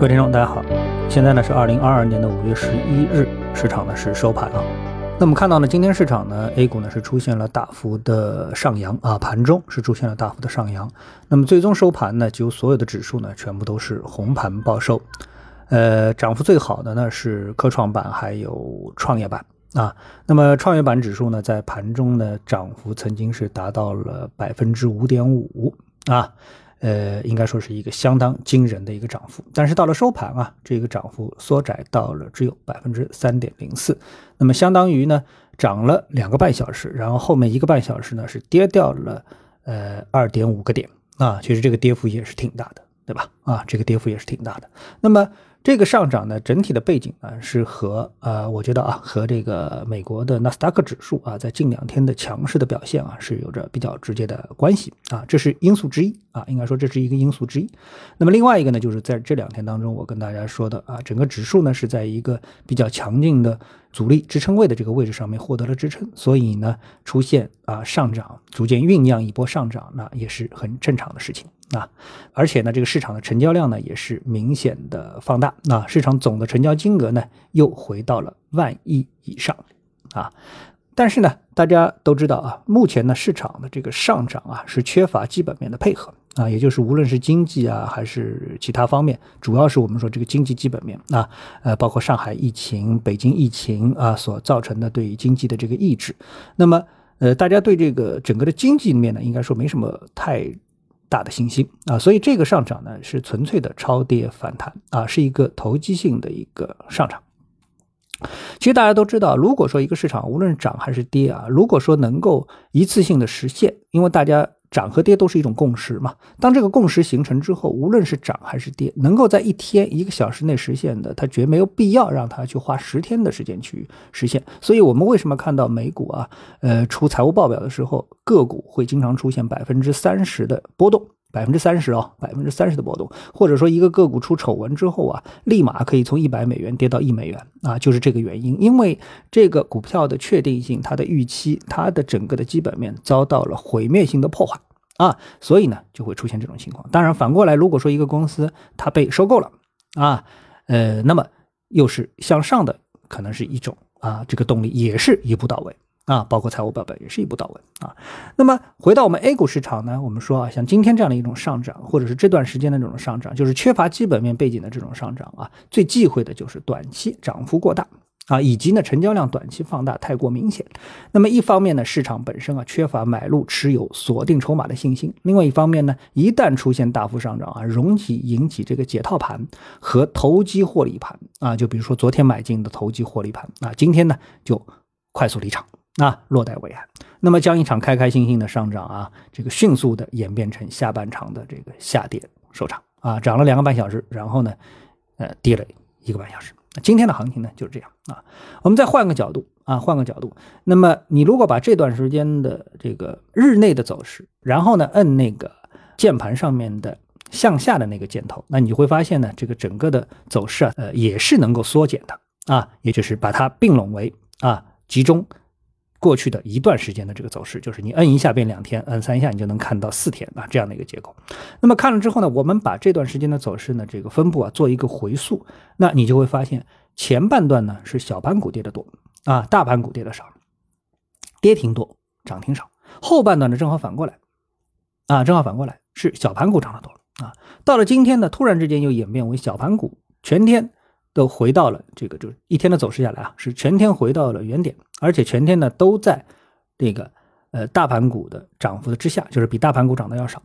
各位听众，大家好，现在呢是二零二二年的五月十一日，市场呢是收盘了。那我们看到呢，今天市场呢，A 股呢是出现了大幅的上扬啊，盘中是出现了大幅的上扬。那么最终收盘呢，几乎所有的指数呢，全部都是红盘报收。呃，涨幅最好的呢是科创板还有创业板啊。那么创业板指数呢，在盘中呢涨幅曾经是达到了百分之五点五啊。呃，应该说是一个相当惊人的一个涨幅，但是到了收盘啊，这个涨幅缩窄到了只有百分之三点零四，那么相当于呢涨了两个半小时，然后后面一个半小时呢是跌掉了呃二点五个点啊，其实这个跌幅也是挺大的，对吧？啊，这个跌幅也是挺大的，那么。这个上涨呢，整体的背景呢是和呃，我觉得啊，和这个美国的纳斯达克指数啊，在近两天的强势的表现啊，是有着比较直接的关系啊，这是因素之一啊，应该说这是一个因素之一。那么另外一个呢，就是在这两天当中，我跟大家说的啊，整个指数呢是在一个比较强劲的阻力支撑位的这个位置上面获得了支撑，所以呢，出现啊上涨，逐渐酝酿一波上涨，那也是很正常的事情。啊，而且呢，这个市场的成交量呢也是明显的放大，那市场总的成交金额呢又回到了万亿以上，啊，但是呢，大家都知道啊，目前呢市场的这个上涨啊是缺乏基本面的配合啊，也就是无论是经济啊还是其他方面，主要是我们说这个经济基本面啊，呃，包括上海疫情、北京疫情啊所造成的对经济的这个抑制，那么呃，大家对这个整个的经济面呢，应该说没什么太。大的信心啊，所以这个上涨呢是纯粹的超跌反弹啊，是一个投机性的一个上涨。其实大家都知道，如果说一个市场无论涨还是跌啊，如果说能够一次性的实现，因为大家。涨和跌都是一种共识嘛。当这个共识形成之后，无论是涨还是跌，能够在一天一个小时内实现的，它绝没有必要让它去花十天的时间去实现。所以，我们为什么看到美股啊，呃，出财务报表的时候，个股会经常出现百分之三十的波动，百分之三十哦，百分之三十的波动，或者说一个个股出丑闻之后啊，立马可以从一百美元跌到一美元啊，就是这个原因。因为这个股票的确定性，它的预期，它的整个的基本面遭到了毁灭性的破坏。啊，所以呢就会出现这种情况。当然，反过来，如果说一个公司它被收购了啊，呃，那么又是向上的，可能是一种啊，这个动力也是一步到位啊，包括财务报表也是一步到位啊。那么回到我们 A 股市场呢，我们说啊，像今天这样的一种上涨，或者是这段时间的这种上涨，就是缺乏基本面背景的这种上涨啊，最忌讳的就是短期涨幅过大。啊，以及呢，成交量短期放大太过明显。那么一方面呢，市场本身啊缺乏买入、持有、锁定筹码的信心；另外一方面呢，一旦出现大幅上涨啊，容易引起这个解套盘和投机获利盘啊。就比如说昨天买进的投机获利盘啊，今天呢就快速离场啊，落袋为安。那么将一场开开心心的上涨啊，这个迅速的演变成下半场的这个下跌收场啊，涨了两个半小时，然后呢，呃，跌了一个半小时。今天的行情呢就是这样啊，我们再换个角度啊，换个角度。那么你如果把这段时间的这个日内的走势，然后呢摁那个键盘上面的向下的那个箭头，那你会发现呢，这个整个的走势啊，呃也是能够缩减的啊，也就是把它并拢为啊集中。过去的一段时间的这个走势，就是你摁一下变两天，摁三下你就能看到四天啊这样的一个结构。那么看了之后呢，我们把这段时间的走势呢这个分布啊做一个回溯，那你就会发现前半段呢是小盘股跌的多啊，大盘股跌的少，跌停多，涨停少。后半段呢正好反过来啊，正好反过来是小盘股涨得多啊。到了今天呢，突然之间又演变为小盘股全天。都回到了这个，就是一天的走势下来啊，是全天回到了原点，而且全天呢都在这个呃大盘股的涨幅的之下，就是比大盘股涨的要少，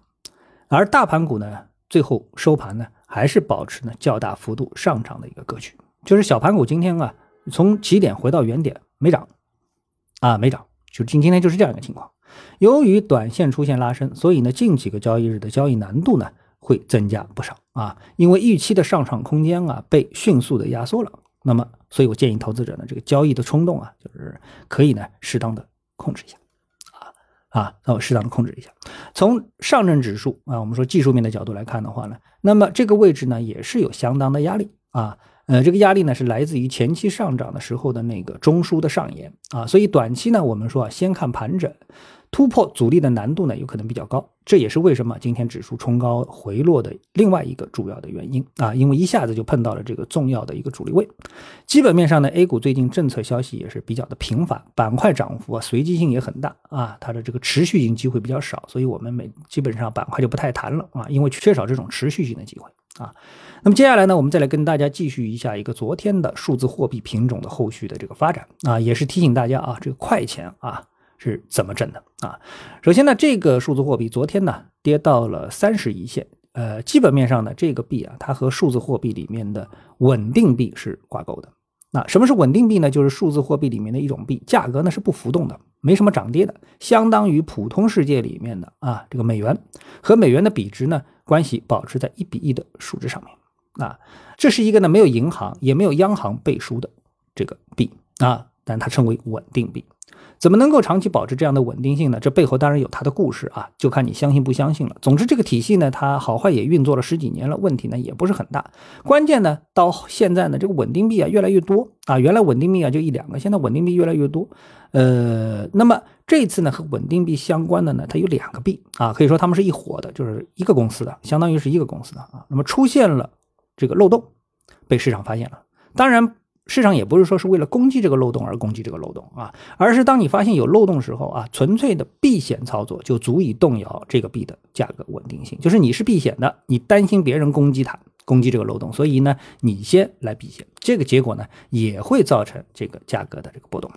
而大盘股呢最后收盘呢还是保持呢较大幅度上涨的一个格局，就是小盘股今天啊从起点回到原点没涨啊没涨，就今今天就是这样一个情况。由于短线出现拉升，所以呢近几个交易日的交易难度呢。会增加不少啊，因为预期的上涨空间啊被迅速的压缩了。那么，所以我建议投资者呢，这个交易的冲动啊，就是可以呢适当的控制一下啊啊，那我适当的控制一下。从上证指数啊，我们说技术面的角度来看的话呢，那么这个位置呢也是有相当的压力啊。呃，这个压力呢是来自于前期上涨的时候的那个中枢的上沿啊，所以短期呢我们说啊，先看盘整。突破阻力的难度呢有可能比较高，这也是为什么今天指数冲高回落的另外一个主要的原因啊，因为一下子就碰到了这个重要的一个阻力位。基本面上呢，A 股最近政策消息也是比较的频繁，板块涨幅啊随机性也很大啊，它的这个持续性机会比较少，所以我们每基本上板块就不太谈了啊，因为缺少这种持续性的机会啊。那么接下来呢，我们再来跟大家继续一下一个昨天的数字货币品种的后续的这个发展啊，也是提醒大家啊，这个快钱啊是怎么挣的啊？首先呢，这个数字货币昨天呢跌到了三十一线，呃，基本面上呢，这个币啊，它和数字货币里面的稳定币是挂钩的。那什么是稳定币呢？就是数字货币里面的一种币，价格呢是不浮动的，没什么涨跌的，相当于普通世界里面的啊这个美元和美元的比值呢关系保持在一比一的数值上面。啊，这是一个呢没有银行也没有央行背书的这个币啊，但它称为稳定币。怎么能够长期保持这样的稳定性呢？这背后当然有它的故事啊，就看你相信不相信了。总之，这个体系呢，它好坏也运作了十几年了，问题呢也不是很大。关键呢，到现在呢，这个稳定币啊越来越多啊，原来稳定币啊就一两个，现在稳定币越来越多。呃，那么这次呢和稳定币相关的呢，它有两个币啊，可以说它们是一伙的，就是一个公司的，相当于是一个公司的啊。那么出现了。这个漏洞被市场发现了，当然市场也不是说是为了攻击这个漏洞而攻击这个漏洞啊，而是当你发现有漏洞时候啊，纯粹的避险操作就足以动摇这个币的价格稳定性。就是你是避险的，你担心别人攻击它，攻击这个漏洞，所以呢，你先来避险，这个结果呢也会造成这个价格的这个波动。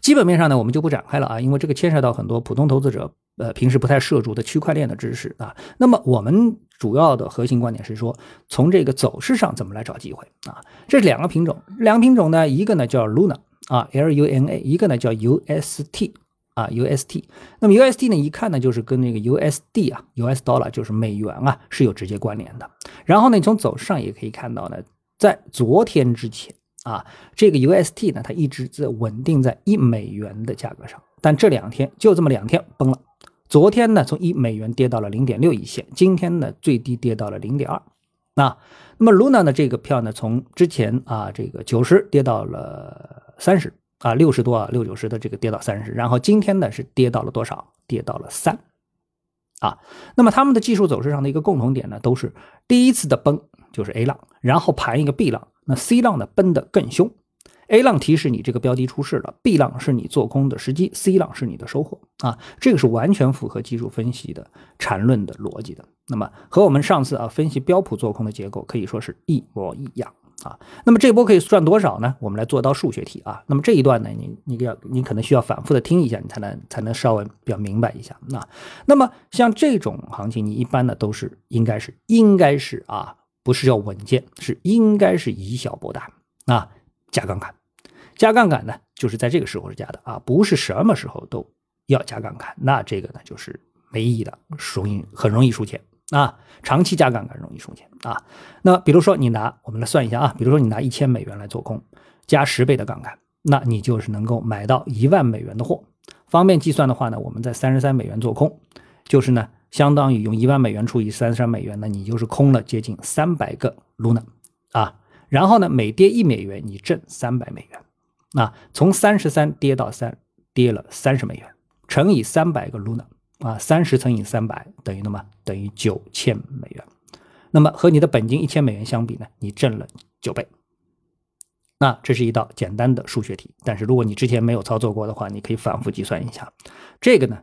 基本面上呢，我们就不展开了啊，因为这个牵涉到很多普通投资者。呃，平时不太涉足的区块链的知识啊，那么我们主要的核心观点是说，从这个走势上怎么来找机会啊？这两个品种，两个品种呢，一个呢叫 Luna 啊，L U N A，一个呢叫 U S T 啊，U S T。那么 U S T 呢，一看呢就是跟那个 U S D 啊，U S Dollar 就是美元啊是有直接关联的。然后呢，从走势上也可以看到呢，在昨天之前啊，这个 U S T 呢，它一直在稳定在一美元的价格上，但这两天就这么两天崩了。昨天呢，从一美元跌到了零点六一线，今天呢最低跌到了零点二。啊，那么 Luna 的这个票呢，从之前啊这个九十跌到了三十啊六十多啊六九十的这个跌到三十，然后今天呢是跌到了多少？跌到了三。啊，那么他们的技术走势上的一个共同点呢，都是第一次的崩就是 A 浪，然后盘一个 B 浪，那 C 浪呢崩得更凶。A 浪提示你这个标的出事了，B 浪是你做空的时机，C 浪是你的收获啊，这个是完全符合技术分析的缠论的逻辑的。那么和我们上次啊分析标普做空的结构可以说是一模一样啊。那么这波可以赚多少呢？我们来做道数学题啊。那么这一段呢，你你要你可能需要反复的听一下，你才能才能稍微比较明白一下。那那么像这种行情，你一般呢都是应该是应该是啊，不是要稳健，是应该是以小博大啊，加杠杆。加杠杆呢，就是在这个时候是加的啊，不是什么时候都要加杠杆，那这个呢就是没意义的，容易很容易输钱啊。长期加杠杆容易输钱啊。那比如说你拿我们来算一下啊，比如说你拿一千美元来做空，加十倍的杠杆，那你就是能够买到一万美元的货。方便计算的话呢，我们在三十三美元做空，就是呢相当于用一万美元除以三十三美元呢，你就是空了接近三百个 Luna 啊。然后呢，每跌一美元，你挣三百美元。那从三十三跌到三，跌了三十美元，乘以三百个 Luna 啊，三十乘以三百等于那么等于九千美元。那么和你的本金一千美元相比呢，你挣了九倍。那这是一道简单的数学题，但是如果你之前没有操作过的话，你可以反复计算一下。这个呢，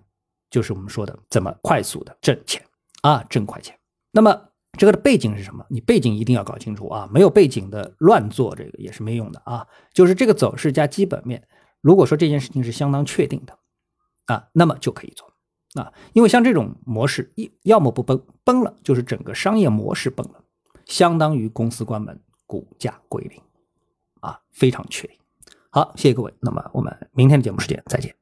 就是我们说的怎么快速的挣钱啊，挣快钱。那么。这个的背景是什么？你背景一定要搞清楚啊！没有背景的乱做这个也是没用的啊。就是这个走势加基本面，如果说这件事情是相当确定的啊，那么就可以做啊。因为像这种模式，一要么不崩，崩了就是整个商业模式崩了，相当于公司关门，股价归零啊，非常确定。好，谢谢各位，那么我们明天的节目时间再见。